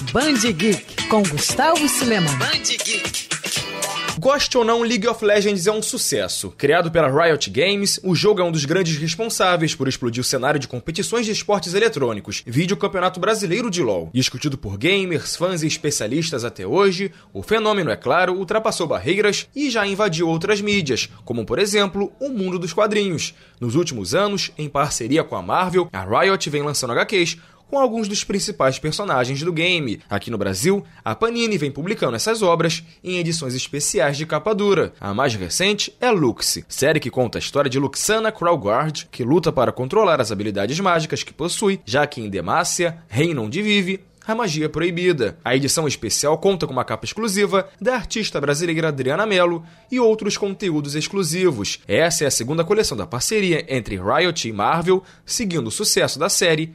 Band Geek com Gustavo Cileman. Band Geek. Goste ou não, League of Legends é um sucesso. Criado pela Riot Games, o jogo é um dos grandes responsáveis por explodir o cenário de competições de esportes eletrônicos, vídeo Campeonato Brasileiro de LoL. Discutido por gamers, fãs e especialistas até hoje, o fenômeno, é claro, ultrapassou barreiras e já invadiu outras mídias, como por exemplo, o mundo dos quadrinhos. Nos últimos anos, em parceria com a Marvel, a Riot vem lançando HQs com alguns dos principais personagens do game. Aqui no Brasil, a Panini vem publicando essas obras em edições especiais de capa dura. A mais recente é Lux, série que conta a história de Luxana Kralgard, que luta para controlar as habilidades mágicas que possui, já que em Demacia, reino onde vive, a magia proibida. A edição especial conta com uma capa exclusiva da artista brasileira Adriana Mello e outros conteúdos exclusivos. Essa é a segunda coleção da parceria entre Riot e Marvel, seguindo o sucesso da série